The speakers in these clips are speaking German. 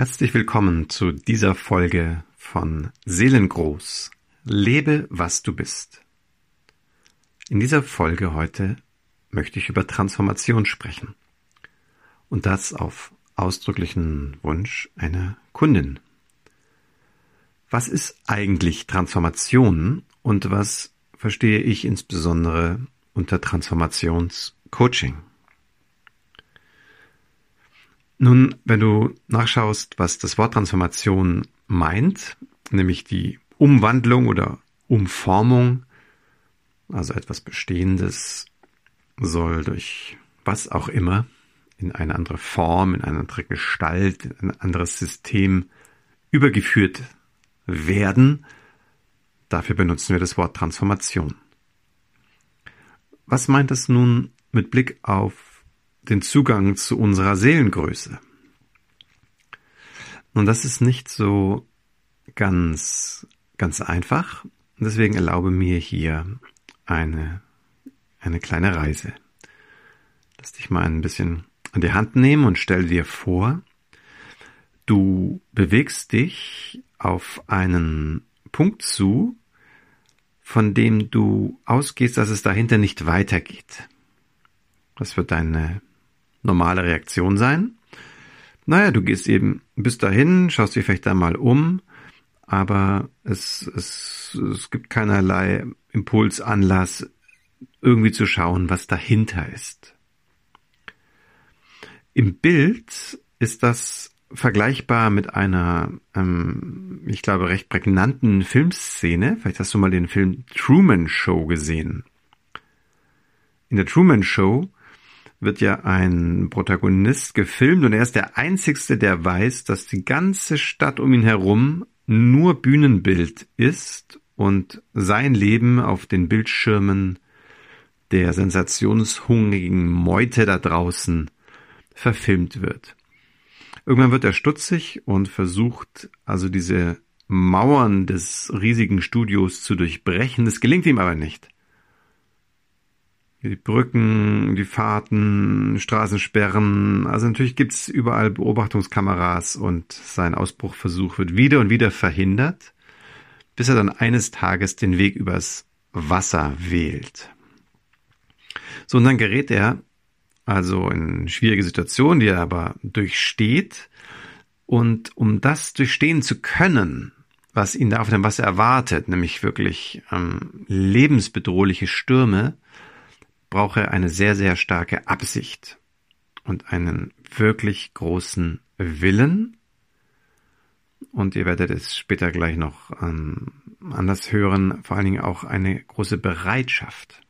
Herzlich willkommen zu dieser Folge von Seelengroß. Lebe, was du bist. In dieser Folge heute möchte ich über Transformation sprechen. Und das auf ausdrücklichen Wunsch einer Kundin. Was ist eigentlich Transformation und was verstehe ich insbesondere unter Transformationscoaching? Nun, wenn du nachschaust, was das Wort Transformation meint, nämlich die Umwandlung oder Umformung, also etwas Bestehendes soll durch was auch immer in eine andere Form, in eine andere Gestalt, in ein anderes System übergeführt werden. Dafür benutzen wir das Wort Transformation. Was meint es nun mit Blick auf den Zugang zu unserer Seelengröße. Und das ist nicht so ganz, ganz einfach. Deswegen erlaube mir hier eine, eine kleine Reise. Lass dich mal ein bisschen an die Hand nehmen und stell dir vor, du bewegst dich auf einen Punkt zu, von dem du ausgehst, dass es dahinter nicht weitergeht. Das wird deine normale Reaktion sein. Naja, du gehst eben bis dahin, schaust dich vielleicht einmal um, aber es, es, es gibt keinerlei Impulsanlass, irgendwie zu schauen, was dahinter ist. Im Bild ist das vergleichbar mit einer, ähm, ich glaube, recht prägnanten Filmszene. Vielleicht hast du mal den Film Truman Show gesehen. In der Truman Show wird ja ein Protagonist gefilmt und er ist der Einzigste, der weiß, dass die ganze Stadt um ihn herum nur Bühnenbild ist und sein Leben auf den Bildschirmen der sensationshungrigen Meute da draußen verfilmt wird. Irgendwann wird er stutzig und versucht also diese Mauern des riesigen Studios zu durchbrechen. Das gelingt ihm aber nicht die Brücken, die Fahrten, Straßensperren. Also natürlich gibt's überall Beobachtungskameras und sein Ausbruchversuch wird wieder und wieder verhindert, bis er dann eines Tages den Weg übers Wasser wählt. So, und dann gerät er also in schwierige Situationen, die er aber durchsteht. Und um das durchstehen zu können, was ihn da auf dem Wasser erwartet, nämlich wirklich ähm, lebensbedrohliche Stürme, brauche eine sehr, sehr starke Absicht und einen wirklich großen Willen. Und ihr werdet es später gleich noch ähm, anders hören, vor allen Dingen auch eine große Bereitschaft.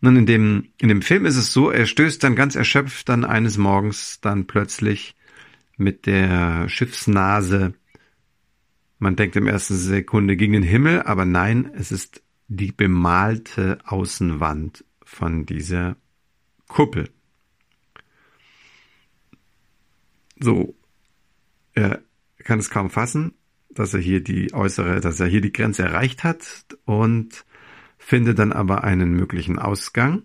Nun, in dem, in dem Film ist es so, er stößt dann ganz erschöpft dann eines Morgens dann plötzlich mit der Schiffsnase, man denkt im ersten Sekunde gegen den Himmel, aber nein, es ist die bemalte Außenwand von dieser Kuppel. So, er kann es kaum fassen, dass er hier die äußere, dass er hier die Grenze erreicht hat und findet dann aber einen möglichen Ausgang,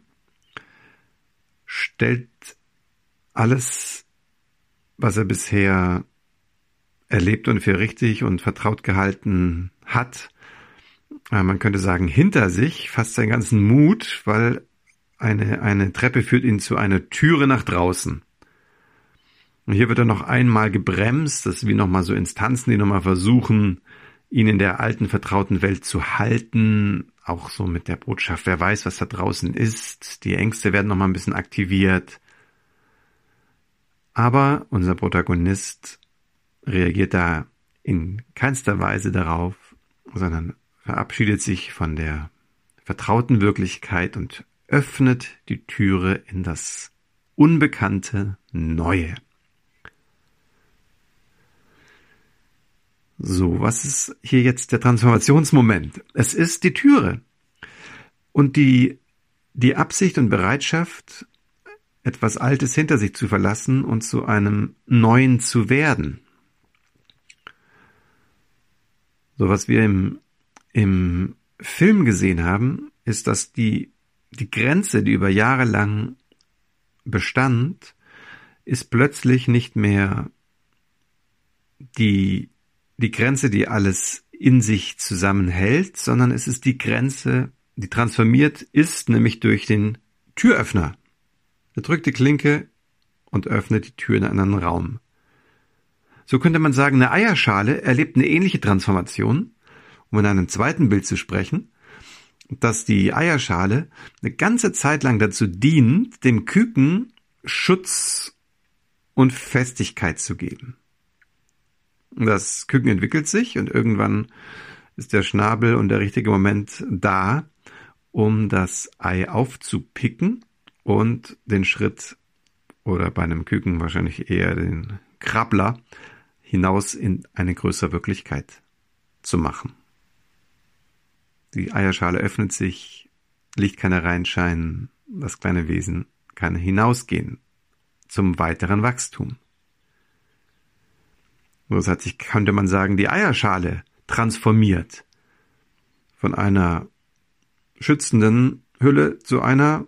stellt alles, was er bisher erlebt und für richtig und vertraut gehalten hat, man könnte sagen, hinter sich, fast seinen ganzen Mut, weil eine, eine Treppe führt ihn zu einer Türe nach draußen. Und hier wird er noch einmal gebremst, das ist wie nochmal so Instanzen, die nochmal versuchen, ihn in der alten vertrauten Welt zu halten, auch so mit der Botschaft, wer weiß, was da draußen ist, die Ängste werden nochmal ein bisschen aktiviert. Aber unser Protagonist reagiert da in keinster Weise darauf, sondern verabschiedet sich von der vertrauten Wirklichkeit und öffnet die Türe in das unbekannte Neue. So, was ist hier jetzt der Transformationsmoment? Es ist die Türe. Und die, die Absicht und Bereitschaft, etwas Altes hinter sich zu verlassen und zu einem Neuen zu werden. So was wir im im Film gesehen haben, ist, dass die, die Grenze, die über Jahre lang bestand, ist plötzlich nicht mehr die, die Grenze, die alles in sich zusammenhält, sondern es ist die Grenze, die transformiert ist, nämlich durch den Türöffner. Er drückt die Klinke und öffnet die Tür in einen anderen Raum. So könnte man sagen, eine Eierschale erlebt eine ähnliche Transformation, um in einem zweiten Bild zu sprechen, dass die Eierschale eine ganze Zeit lang dazu dient, dem Küken Schutz und Festigkeit zu geben. Das Küken entwickelt sich und irgendwann ist der Schnabel und der richtige Moment da, um das Ei aufzupicken und den Schritt oder bei einem Küken wahrscheinlich eher den Krabbler hinaus in eine größere Wirklichkeit zu machen. Die Eierschale öffnet sich, Licht kann hereinscheinen, das kleine Wesen kann hinausgehen zum weiteren Wachstum. Das hat sich, könnte man sagen, die Eierschale transformiert von einer schützenden Hülle zu einer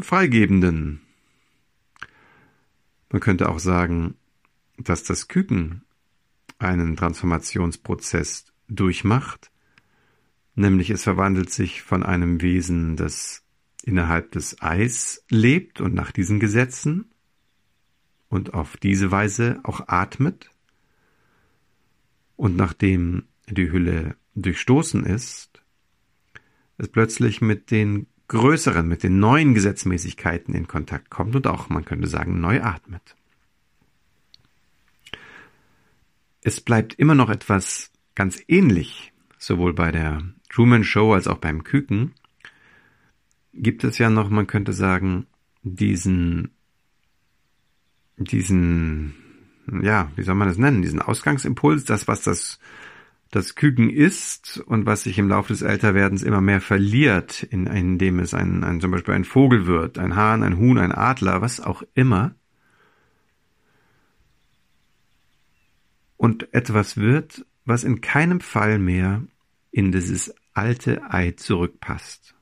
freigebenden. Man könnte auch sagen, dass das Küken einen Transformationsprozess durchmacht, nämlich es verwandelt sich von einem Wesen, das innerhalb des Eis lebt und nach diesen Gesetzen und auf diese Weise auch atmet, und nachdem die Hülle durchstoßen ist, es plötzlich mit den größeren, mit den neuen Gesetzmäßigkeiten in Kontakt kommt und auch, man könnte sagen, neu atmet. Es bleibt immer noch etwas ganz ähnlich, sowohl bei der Truman Show als auch beim Küken, gibt es ja noch, man könnte sagen, diesen, diesen, ja, wie soll man das nennen, diesen Ausgangsimpuls, das, was das, das Küken ist und was sich im Laufe des Älterwerdens immer mehr verliert, in, indem es ein, ein, zum Beispiel ein Vogel wird, ein Hahn, ein Huhn, ein Adler, was auch immer. Und etwas wird, was in keinem Fall mehr in dieses alte Ei zurückpasst.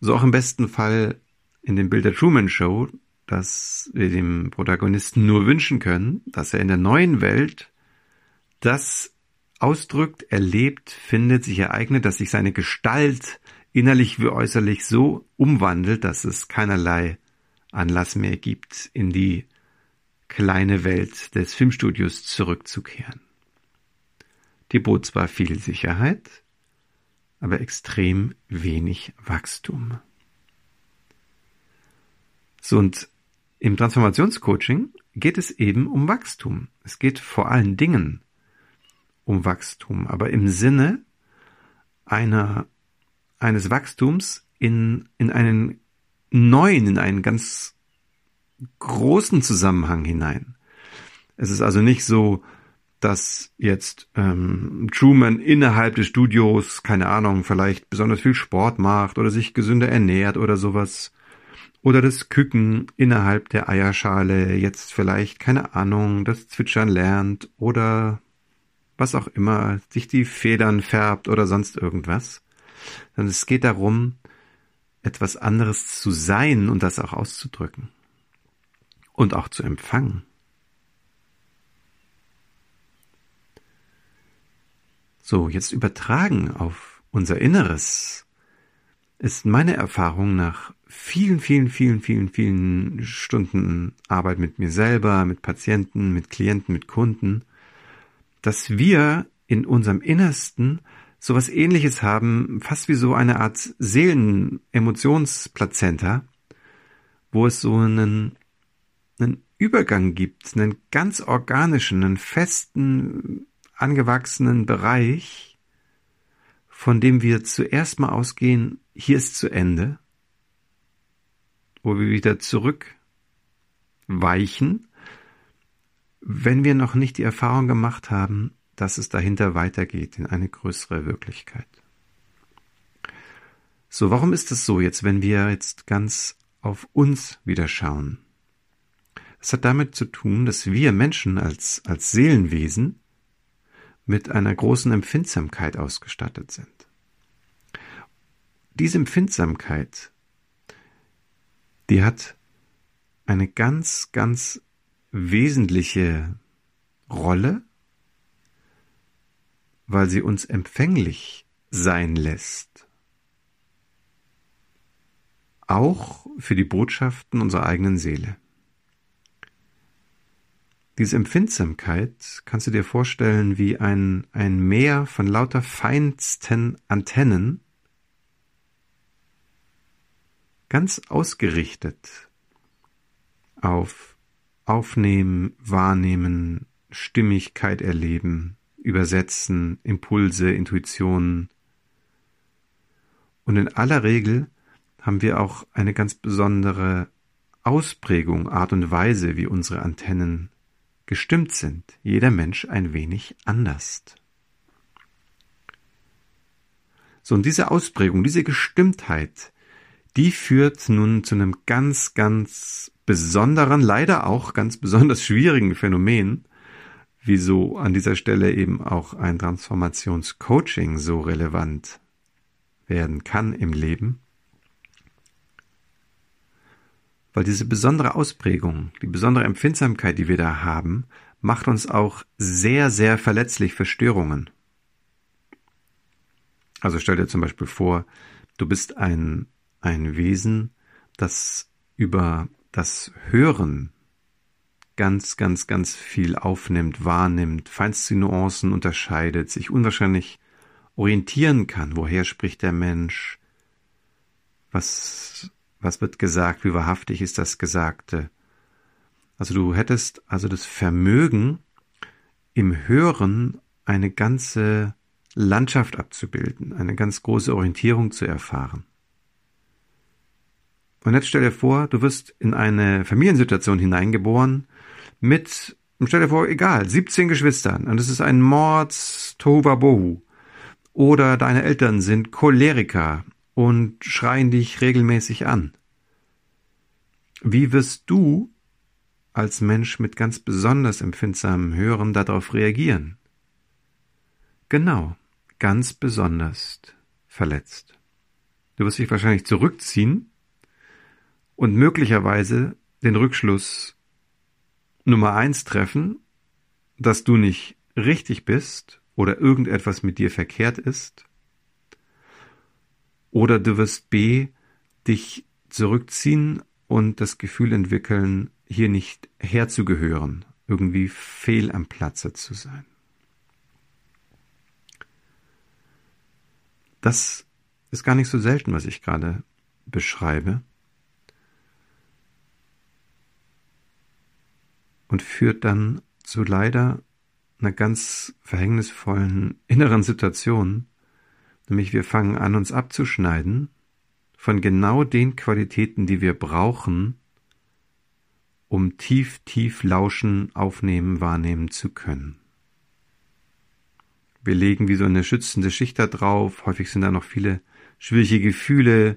So auch im besten Fall in dem Bild der Truman Show, dass wir dem Protagonisten nur wünschen können, dass er in der neuen Welt das ausdrückt, erlebt, findet, sich ereignet, dass sich seine Gestalt innerlich wie äußerlich so umwandelt, dass es keinerlei Anlass mehr gibt, in die kleine Welt des Filmstudios zurückzukehren. Die bot zwar viel Sicherheit, aber extrem wenig Wachstum. So und im Transformationscoaching geht es eben um Wachstum. Es geht vor allen Dingen um Wachstum, aber im Sinne einer, eines Wachstums in, in einen neuen, in einen ganz großen Zusammenhang hinein. Es ist also nicht so, dass jetzt ähm, Truman innerhalb des Studios, keine Ahnung, vielleicht besonders viel Sport macht oder sich gesünder ernährt oder sowas, oder das Küken innerhalb der Eierschale jetzt vielleicht, keine Ahnung, das Zwitschern lernt oder was auch immer, sich die Federn färbt oder sonst irgendwas. Sondern es geht darum, etwas anderes zu sein und das auch auszudrücken. Und auch zu empfangen. So, jetzt übertragen auf unser Inneres ist meine Erfahrung nach vielen, vielen, vielen, vielen, vielen Stunden Arbeit mit mir selber, mit Patienten, mit Klienten, mit Kunden, dass wir in unserem Innersten sowas ähnliches haben, fast wie so eine Art Seelen-Emotionsplazenta, wo es so einen, einen Übergang gibt, einen ganz organischen, einen festen, angewachsenen Bereich, von dem wir zuerst mal ausgehen, hier ist zu Ende, wo wir wieder zurückweichen, wenn wir noch nicht die Erfahrung gemacht haben, dass es dahinter weitergeht in eine größere Wirklichkeit. So, warum ist es so jetzt, wenn wir jetzt ganz auf uns wieder schauen? Es hat damit zu tun, dass wir Menschen als, als Seelenwesen mit einer großen Empfindsamkeit ausgestattet sind. Diese Empfindsamkeit, die hat eine ganz, ganz wesentliche Rolle, weil sie uns empfänglich sein lässt. Auch für die Botschaften unserer eigenen Seele. Diese Empfindsamkeit kannst du dir vorstellen wie ein, ein Meer von lauter feinsten Antennen, ganz ausgerichtet auf Aufnehmen, Wahrnehmen, Stimmigkeit erleben, Übersetzen, Impulse, Intuitionen. Und in aller Regel haben wir auch eine ganz besondere Ausprägung, Art und Weise, wie unsere Antennen gestimmt sind. Jeder Mensch ein wenig anders. So, und diese Ausprägung, diese Gestimmtheit, die führt nun zu einem ganz, ganz besonderen, leider auch ganz besonders schwierigen Phänomen, wieso an dieser Stelle eben auch ein Transformationscoaching so relevant werden kann im Leben. Weil diese besondere Ausprägung, die besondere Empfindsamkeit, die wir da haben, macht uns auch sehr, sehr verletzlich für Störungen. Also stell dir zum Beispiel vor, du bist ein ein Wesen, das über das Hören ganz, ganz, ganz viel aufnimmt, wahrnimmt, feinste Nuancen unterscheidet, sich unwahrscheinlich orientieren kann. Woher spricht der Mensch? Was, was wird gesagt? Wie wahrhaftig ist das Gesagte? Also du hättest also das Vermögen, im Hören eine ganze Landschaft abzubilden, eine ganz große Orientierung zu erfahren. Und jetzt stell dir vor, du wirst in eine Familiensituation hineingeboren mit, stell dir vor, egal, 17 Geschwistern und es ist ein Mords Tohuwabohu. Oder deine Eltern sind Choleriker und schreien dich regelmäßig an. Wie wirst du als Mensch mit ganz besonders empfindsamem Hören darauf reagieren? Genau, ganz besonders verletzt. Du wirst dich wahrscheinlich zurückziehen und möglicherweise den Rückschluss Nummer eins treffen, dass du nicht richtig bist oder irgendetwas mit dir verkehrt ist. Oder du wirst B dich zurückziehen und das Gefühl entwickeln, hier nicht herzugehören, irgendwie fehl am Platze zu sein. Das ist gar nicht so selten, was ich gerade beschreibe. und führt dann zu leider einer ganz verhängnisvollen inneren Situation, nämlich wir fangen an, uns abzuschneiden von genau den Qualitäten, die wir brauchen, um tief, tief lauschen, aufnehmen, wahrnehmen zu können. Wir legen wie so eine schützende Schicht da drauf, häufig sind da noch viele schwierige Gefühle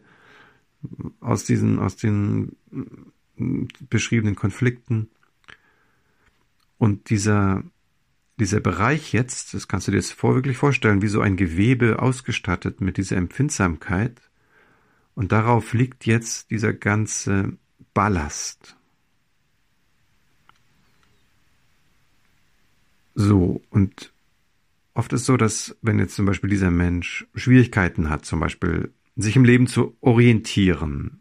aus diesen, aus den beschriebenen Konflikten. Und dieser, dieser Bereich jetzt, das kannst du dir jetzt vor, wirklich vorstellen, wie so ein Gewebe ausgestattet mit dieser Empfindsamkeit. Und darauf liegt jetzt dieser ganze Ballast. So, und oft ist so, dass wenn jetzt zum Beispiel dieser Mensch Schwierigkeiten hat, zum Beispiel sich im Leben zu orientieren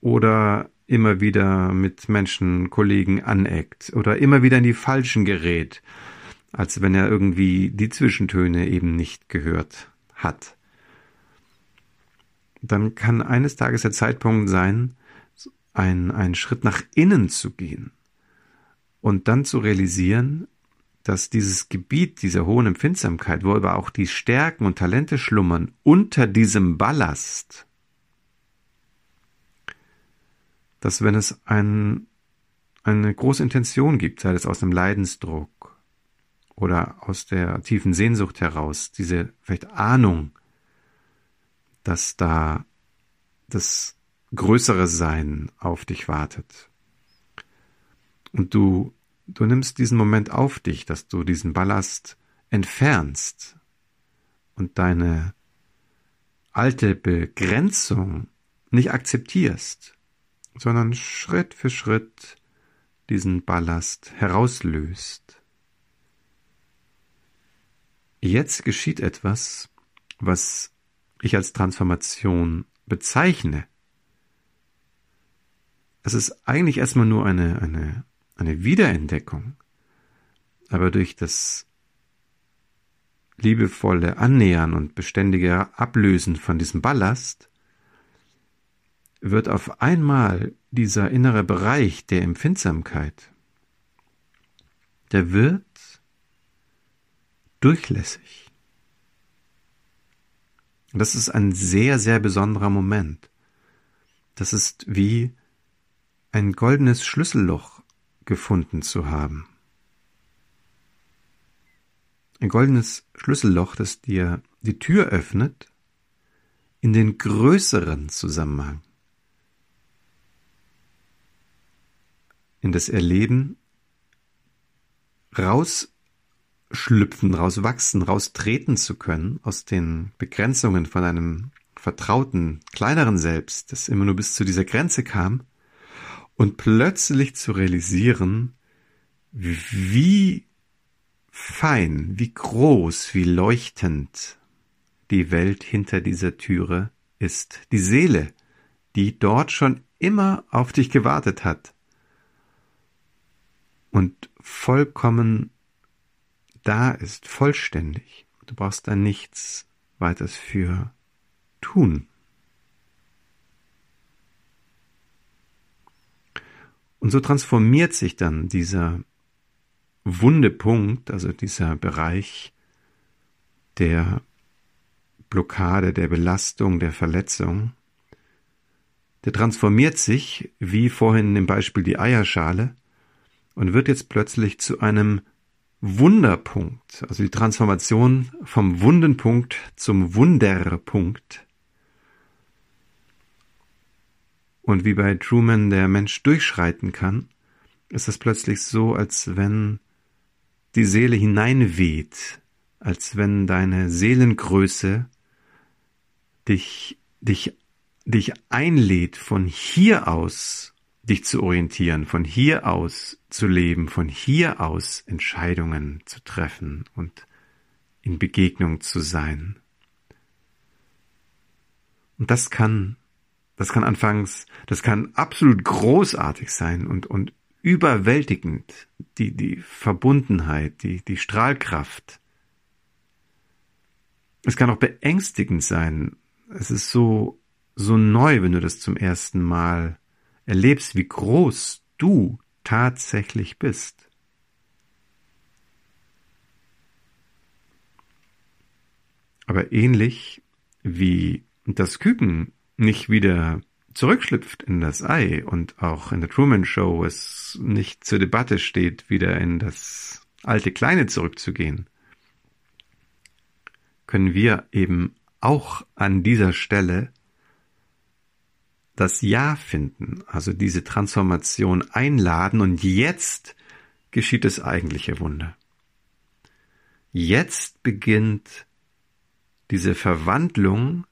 oder immer wieder mit Menschen, Kollegen aneckt oder immer wieder in die Falschen gerät, als wenn er irgendwie die Zwischentöne eben nicht gehört hat. Dann kann eines Tages der Zeitpunkt sein, ein, einen Schritt nach innen zu gehen und dann zu realisieren, dass dieses Gebiet dieser hohen Empfindsamkeit, wo aber auch die Stärken und Talente schlummern, unter diesem Ballast dass wenn es ein, eine große Intention gibt, sei es aus dem Leidensdruck oder aus der tiefen Sehnsucht heraus, diese vielleicht Ahnung, dass da das größere Sein auf dich wartet. Und du, du nimmst diesen Moment auf dich, dass du diesen Ballast entfernst und deine alte Begrenzung nicht akzeptierst, sondern Schritt für Schritt diesen Ballast herauslöst. Jetzt geschieht etwas, was ich als Transformation bezeichne. Es ist eigentlich erstmal nur eine, eine, eine Wiederentdeckung, aber durch das liebevolle Annähern und beständige Ablösen von diesem Ballast wird auf einmal dieser innere Bereich der Empfindsamkeit, der wird durchlässig. das ist ein sehr, sehr besonderer Moment. Das ist wie ein goldenes Schlüsselloch gefunden zu haben. Ein goldenes Schlüsselloch, das dir die Tür öffnet in den größeren Zusammenhang. In das Erleben rausschlüpfen, rauswachsen, raustreten zu können aus den Begrenzungen von einem vertrauten, kleineren Selbst, das immer nur bis zu dieser Grenze kam, und plötzlich zu realisieren, wie fein, wie groß, wie leuchtend die Welt hinter dieser Türe ist. Die Seele, die dort schon immer auf dich gewartet hat und vollkommen da ist, vollständig. Du brauchst da nichts weiters für tun. Und so transformiert sich dann dieser Wundepunkt, also dieser Bereich der Blockade, der Belastung, der Verletzung, der transformiert sich, wie vorhin im Beispiel die Eierschale, und wird jetzt plötzlich zu einem Wunderpunkt, also die Transformation vom Wundenpunkt zum Wunderpunkt. Und wie bei Truman der Mensch durchschreiten kann, ist es plötzlich so, als wenn die Seele hineinweht, als wenn deine Seelengröße dich, dich, dich einlädt, von hier aus dich zu orientieren, von hier aus zu leben, von hier aus Entscheidungen zu treffen und in Begegnung zu sein. Und das kann, das kann anfangs, das kann absolut großartig sein und, und überwältigend, die, die Verbundenheit, die, die Strahlkraft. Es kann auch beängstigend sein. Es ist so, so neu, wenn du das zum ersten Mal erlebst, wie groß du tatsächlich bist. Aber ähnlich wie das Küken nicht wieder zurückschlüpft in das Ei und auch in der Truman Show es nicht zur Debatte steht, wieder in das alte Kleine zurückzugehen, können wir eben auch an dieser Stelle das Ja finden, also diese Transformation einladen und jetzt geschieht das eigentliche Wunder. Jetzt beginnt diese Verwandlung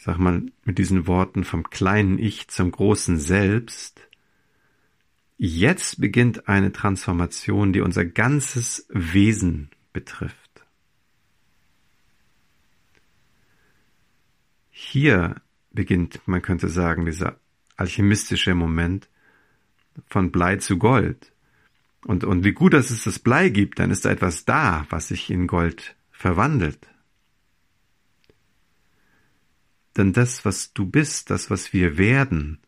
ich sag mal mit diesen Worten vom kleinen Ich zum großen Selbst, jetzt beginnt eine Transformation, die unser ganzes Wesen betrifft. Hier beginnt, man könnte sagen, dieser alchemistische Moment von Blei zu Gold. Und, und wie gut, dass es das Blei gibt, dann ist da etwas da, was sich in Gold verwandelt. Denn das, was du bist, das, was wir werden,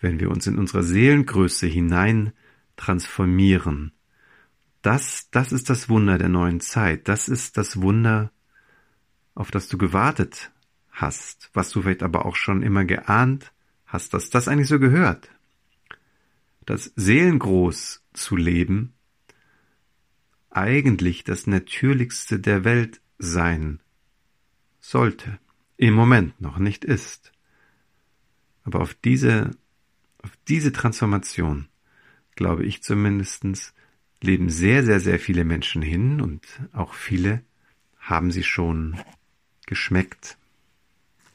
wenn wir uns in unserer Seelengröße hinein transformieren, das, das ist das Wunder der neuen Zeit. Das ist das Wunder, auf das du gewartet hast, was du vielleicht aber auch schon immer geahnt hast, dass das eigentlich so gehört. Das Seelengroß zu leben, eigentlich das Natürlichste der Welt sein sollte im Moment noch nicht ist. Aber auf diese, auf diese Transformation, glaube ich zumindestens, leben sehr, sehr, sehr viele Menschen hin und auch viele haben sie schon geschmeckt,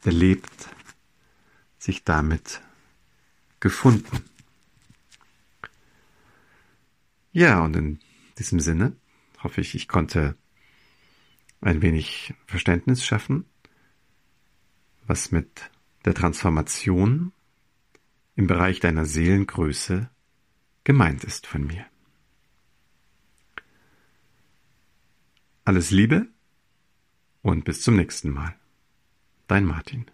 erlebt, sich damit gefunden. Ja, und in diesem Sinne hoffe ich, ich konnte ein wenig Verständnis schaffen, was mit der Transformation im Bereich deiner Seelengröße gemeint ist von mir. Alles Liebe und bis zum nächsten Mal. Dein Martin.